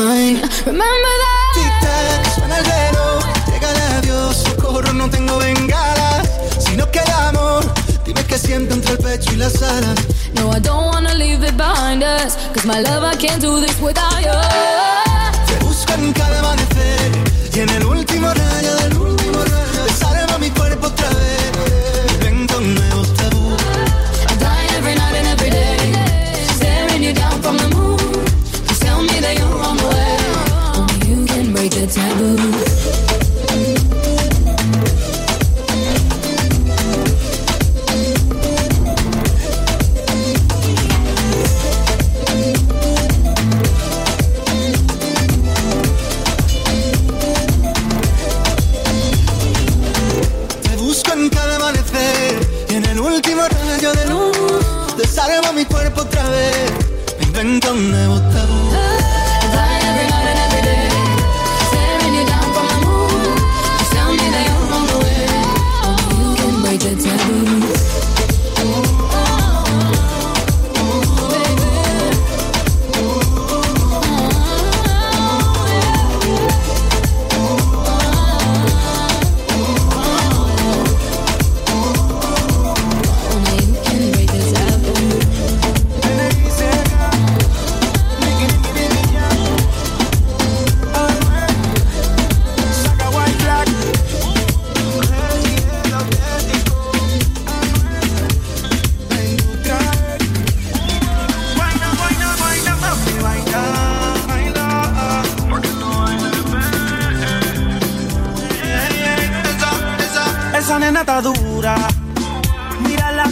mine. Remember that? Tic-tac, suena el reloj, llega el adiós, socorro, no tengo bengala. Si no queda amor, dime qué siento entre el pecho y las alas. No, I don't wanna leave it behind us. Cause my love, I can't do this without you. Te busco en cada amanecer y en el último rayo del último rayo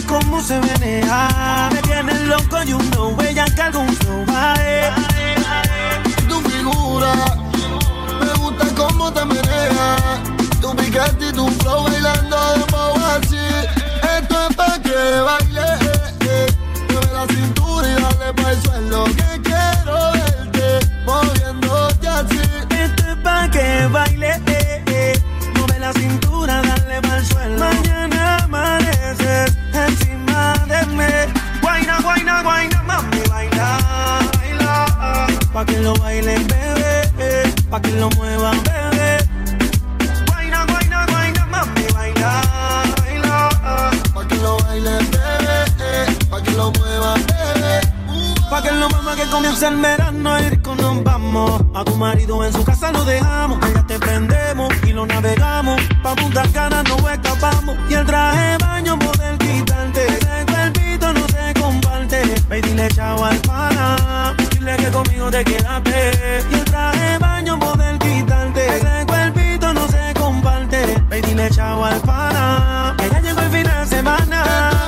cómo se menea. Me tiene loco y un no ella que algún flow tu figura. Me gusta cómo te meneas. Tu piquete y tu flow bailando de así. Esto es pa' que baile. Eh, eh. Mueve la cintura y dale pa' el suelo. Que quiero verte moviéndote así. Esto es pa' que baile. eh, eh. Mueve la cintura, dale pa'l suelo. Mañana Pa' que lo bailen, bebé. Pa' que lo muevan, bebé. Guayna, guayna, guayna, mami, baila, baila. Pa' que lo bailen, bebé. Pa' que lo muevas, bebé. Pa' que lo mamá que comience el verano y rico nos vamos. A tu marido en su casa lo dejamos. Allá te prendemos y lo navegamos. Pa' Punta Cana no escapamos. Y el traje baño poder quitarte. Ese cuerpito no se comparte. Ve y dile chao al pana. Que conmigo te quedaste. Y el traje baño poder quitarte. Ese cuerpito no se comparte. Ve y dile chao al pana. Que ya llegó el fin de semana.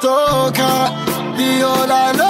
toca, viola no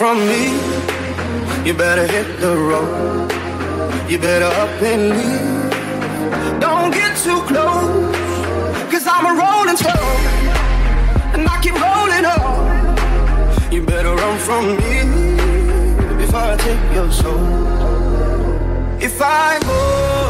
from me. You better hit the road. You better up and leave. Don't get too close, cause I'm a rolling stone. And I keep rolling on. You better run from me before I take your soul. If I go.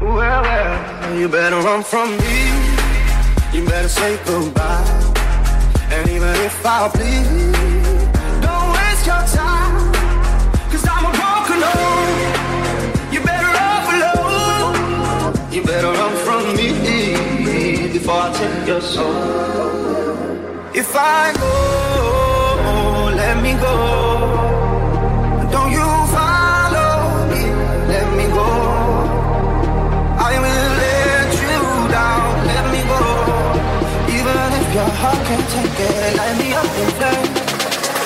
Well, well, you better run from me. You better say goodbye. And even if I bleed, don't waste your time. I'm a. You better. You better run from me before I take your soul. Oh, let me go. Don't you follow me, let me go. I will let you down, let me go. Even if your heart can't take it, light me up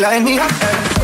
light me up.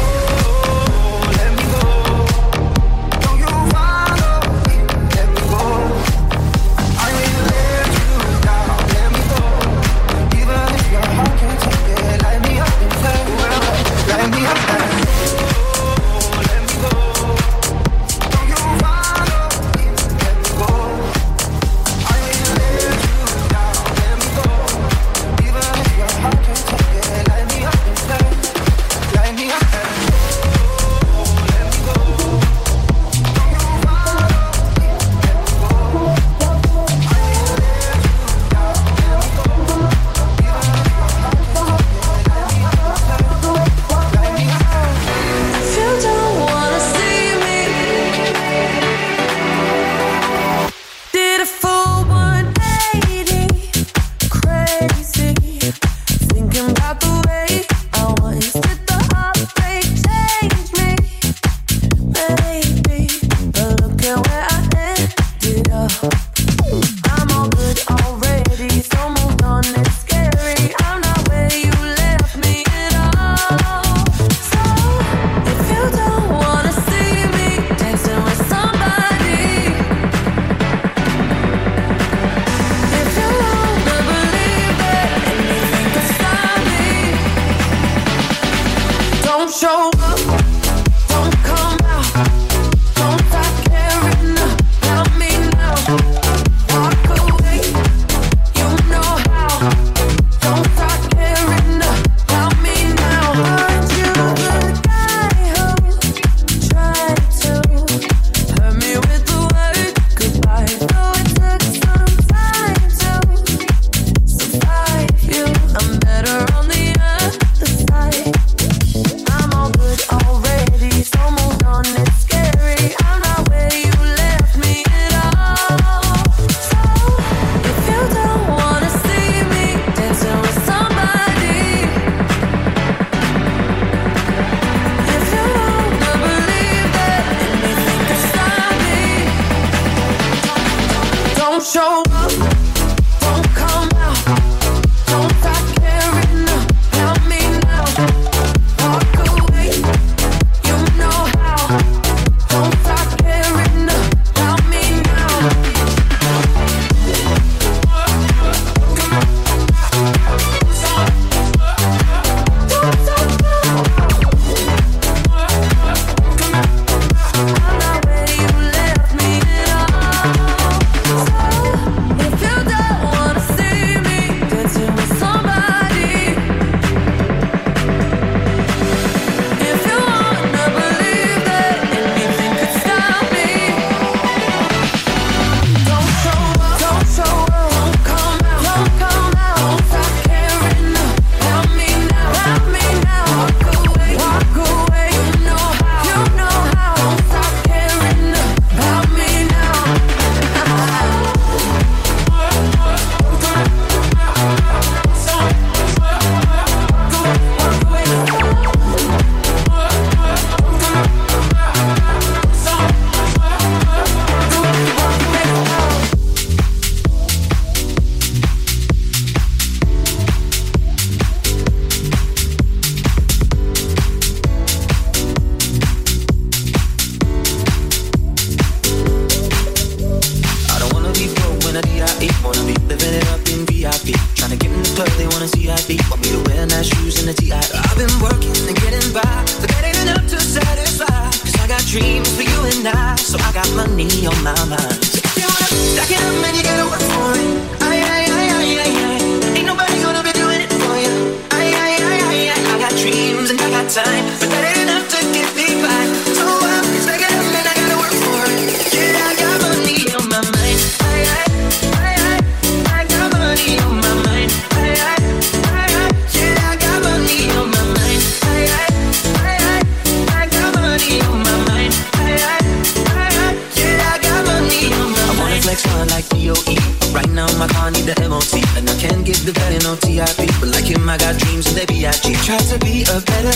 and CIB. Want me to wear nice shoes and a TI. I've been working and getting by, but that ain't enough to satisfy. Cause I got dreams for you and I, so I got money on my mind.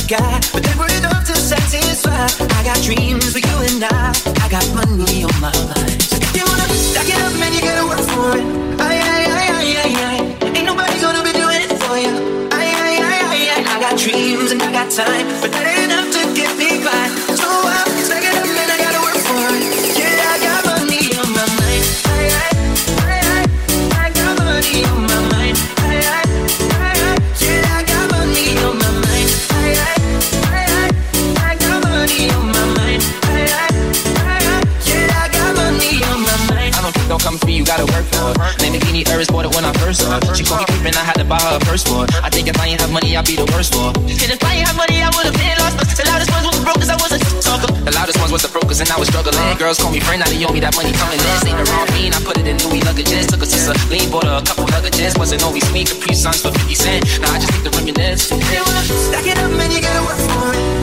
to satisfy. I got dreams for you and I. I got money on my mind. So if you wanna stack it up, man, you gotta work for it. Ain't nobody gonna be doing it for you. I got dreams and I got time, but that The first floor. I think if I ain't have money, I'd be the worst for. And if I ain't have money, I would've been lost. The loudest ones was broke, cause I was a talker. The loudest ones was the brokers, and I was struggling. Uh-huh. Girls call me friend, now they owe me that money coming in. Ain't the wrong mean, I put it in Louis luggages. Took a sister, Celine, bought a couple luggages. Wasn't always sweet, Capri Suns for 50 cent. Now I just think the reminisce. Stack it up, man, you gotta work for it.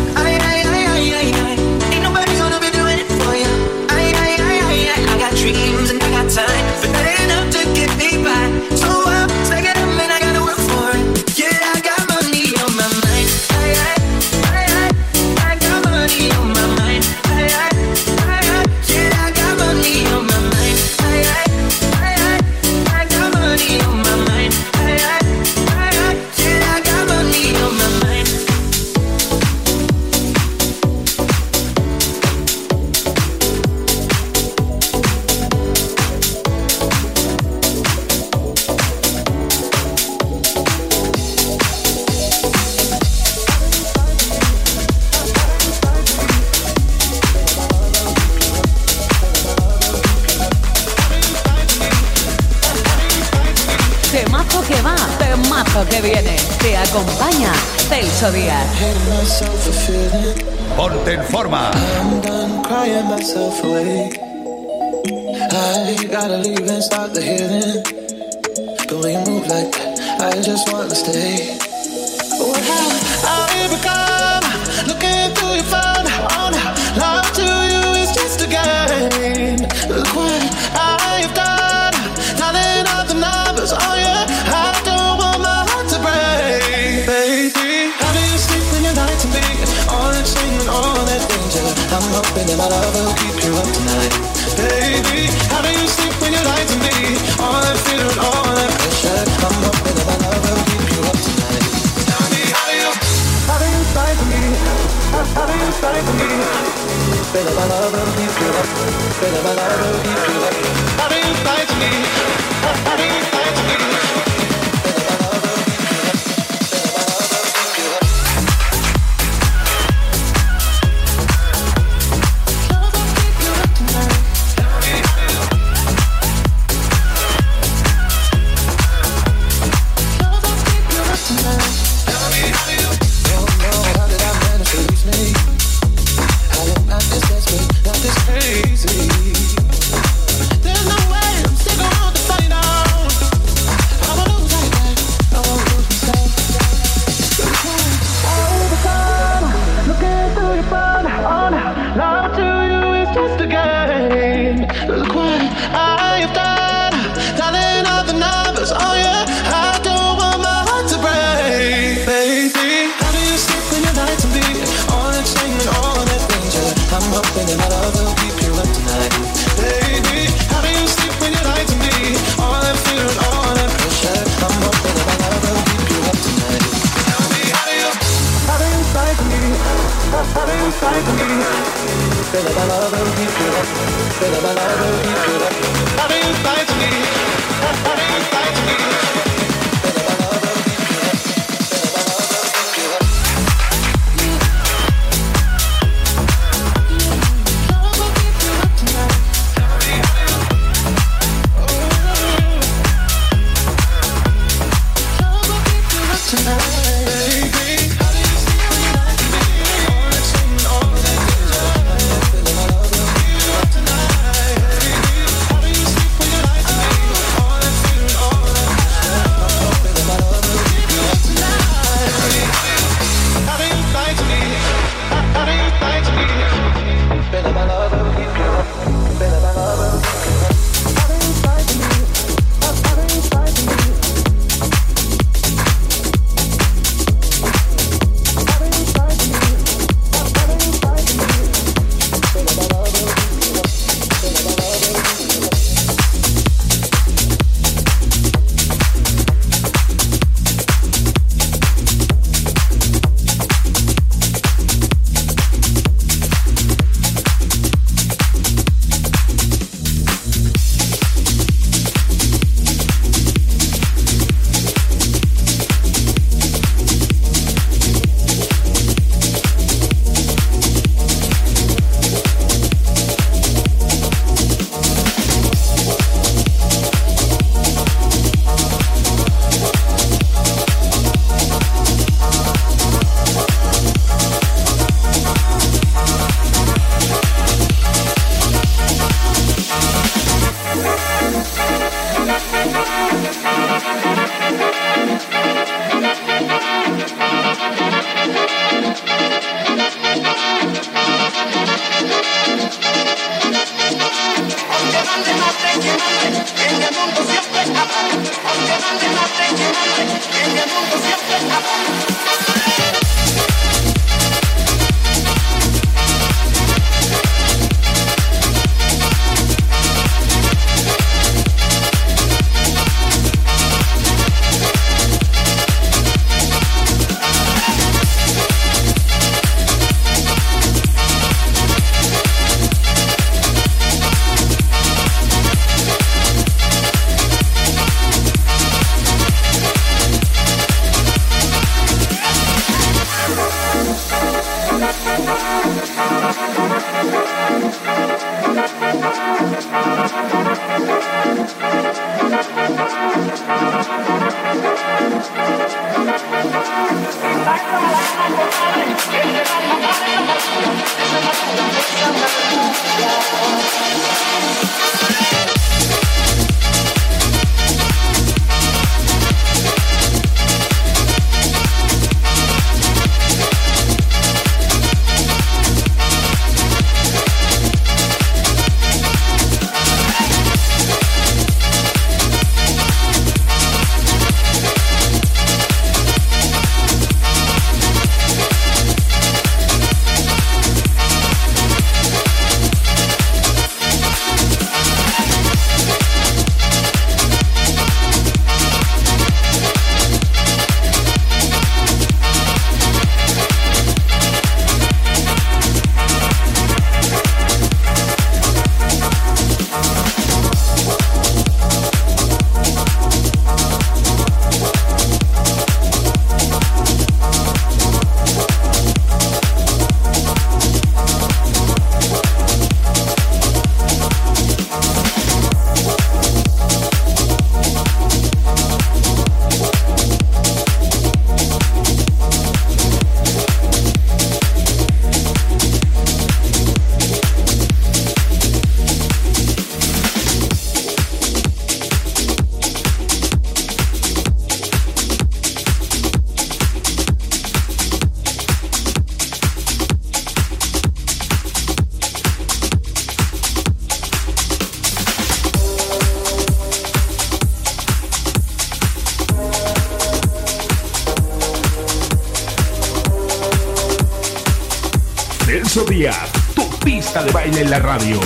Tu pista de baile en la radio.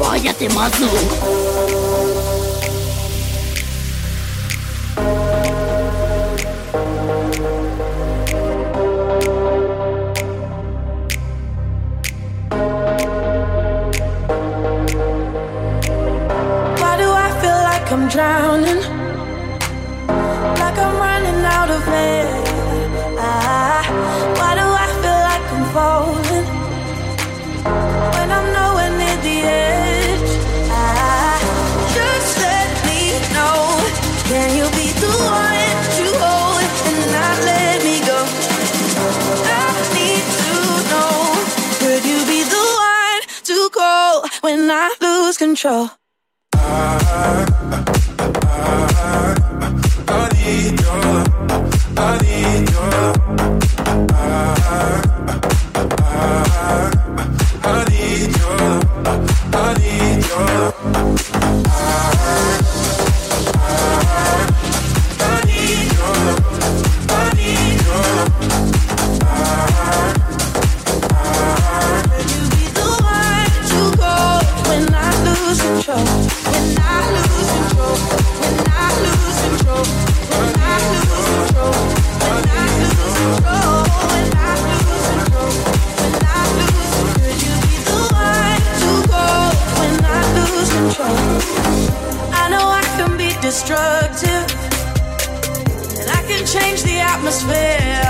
Vaya temazo. control. change the atmosphere.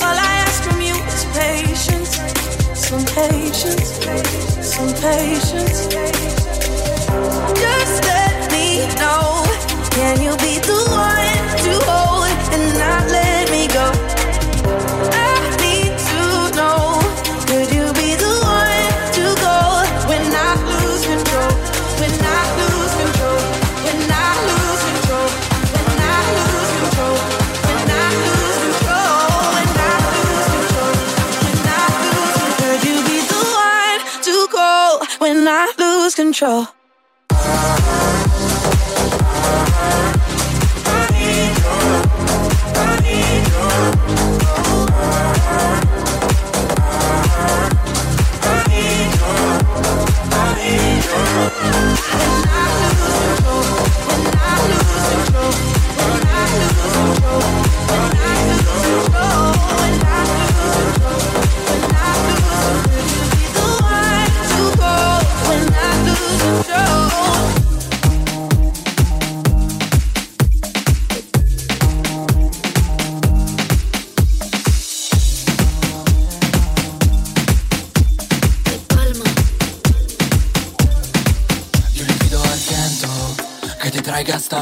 All I ask from you is patience, some patience, some patience. Control.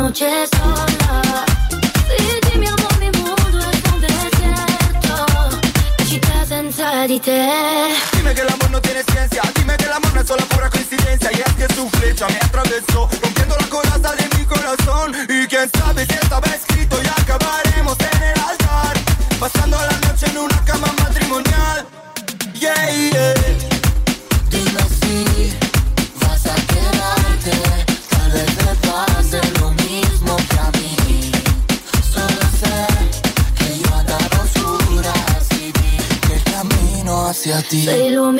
noche sola. Sì, dimmi amor, mi mundo es un desierto. Città senza di te. Dime que el amor no tiene ciencia, dime que el amor no es solo pura coincidencia Y es que su flecha me atravesó, rompiendo la coraza de mi corazón Y quién sabe si estaba escrito hacia ti.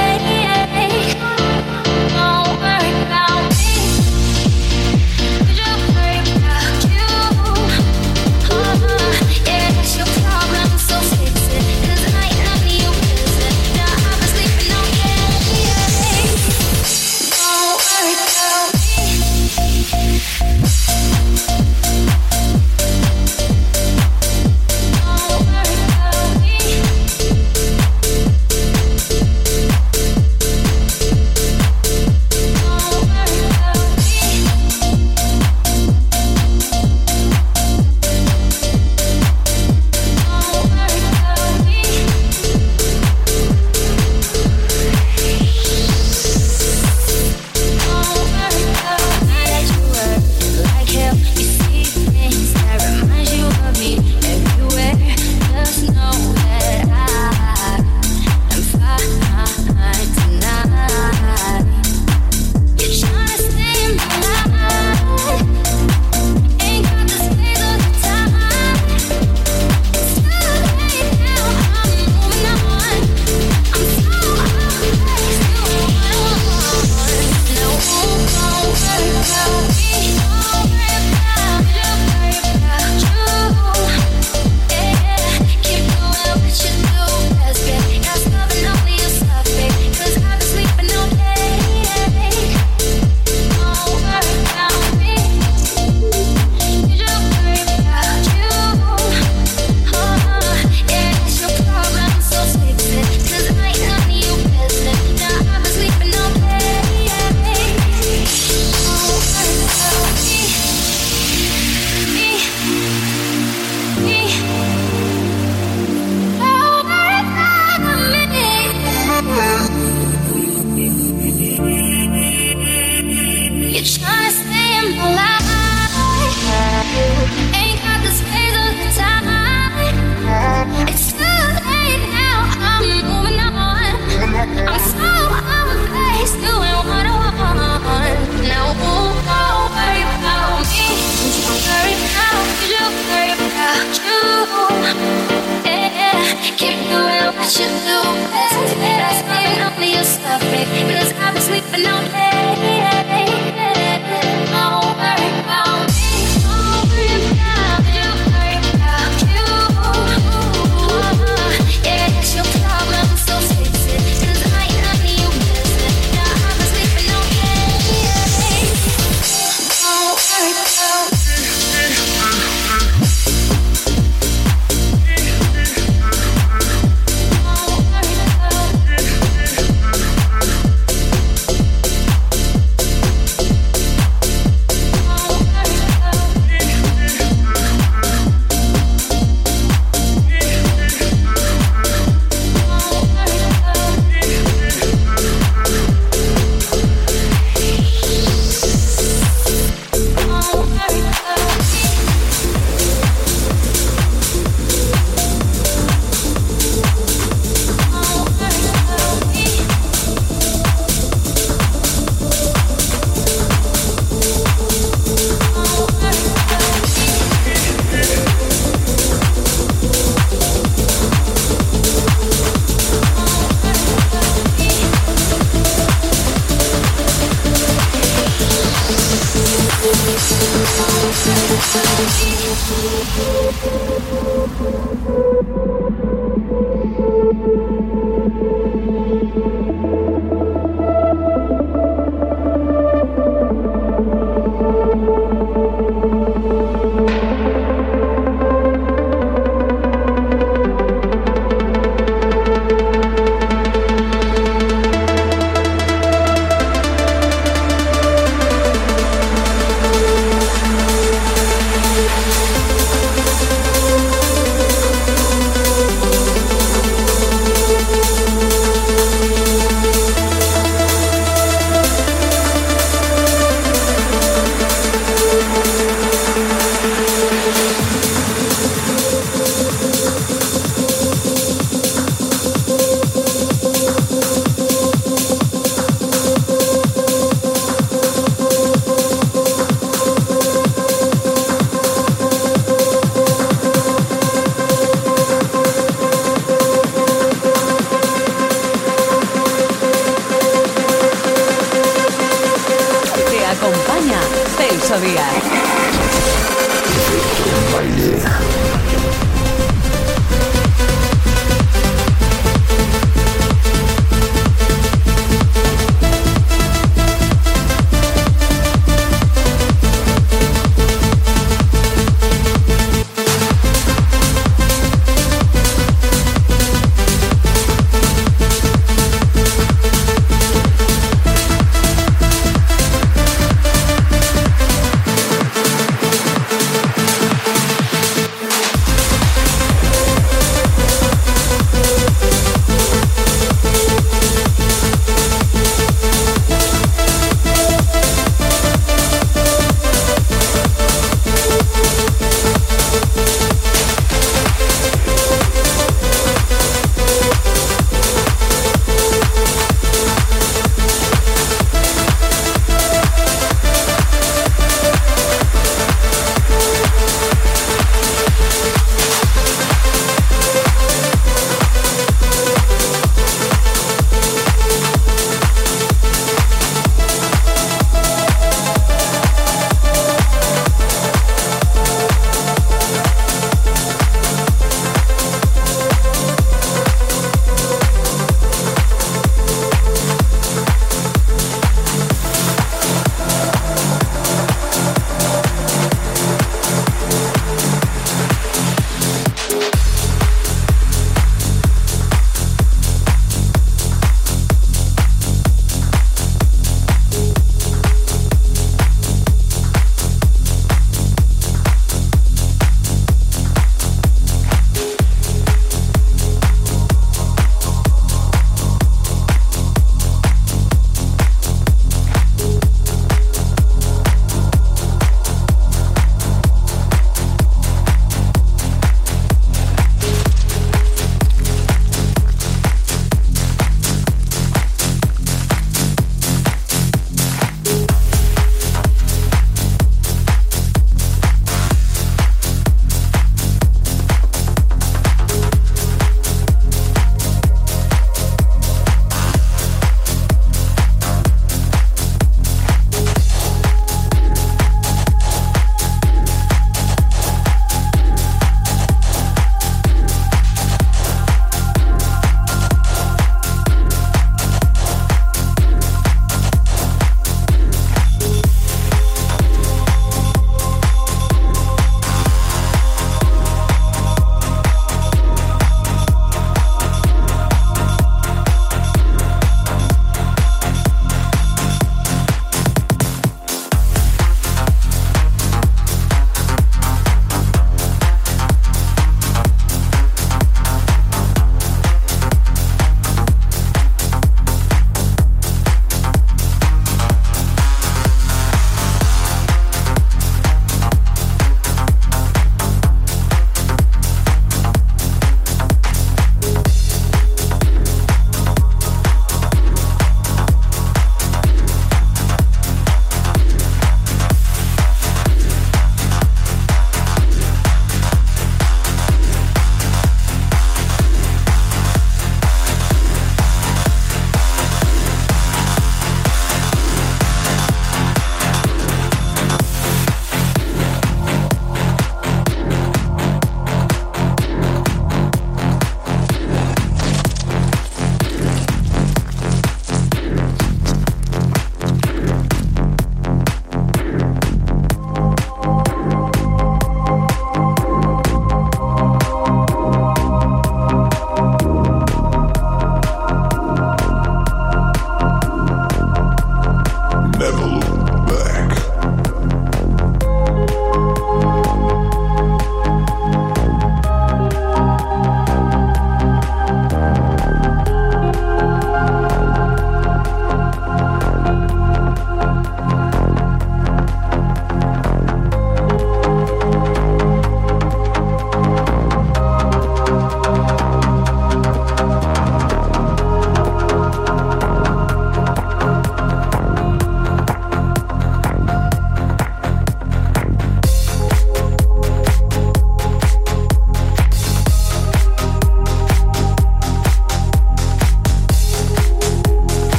Efeito Baile.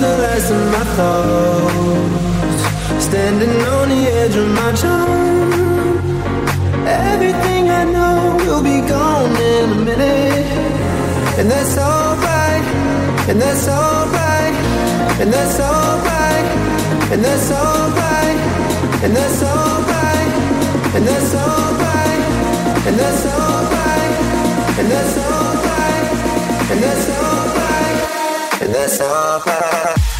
The last of my thoughts. Standing on the edge of my charm Everything I know will be gone in a minute. And that's alright And that's alright And that's alright And that's alright And that's alright And that's alright And that's alright And that's alright sofa.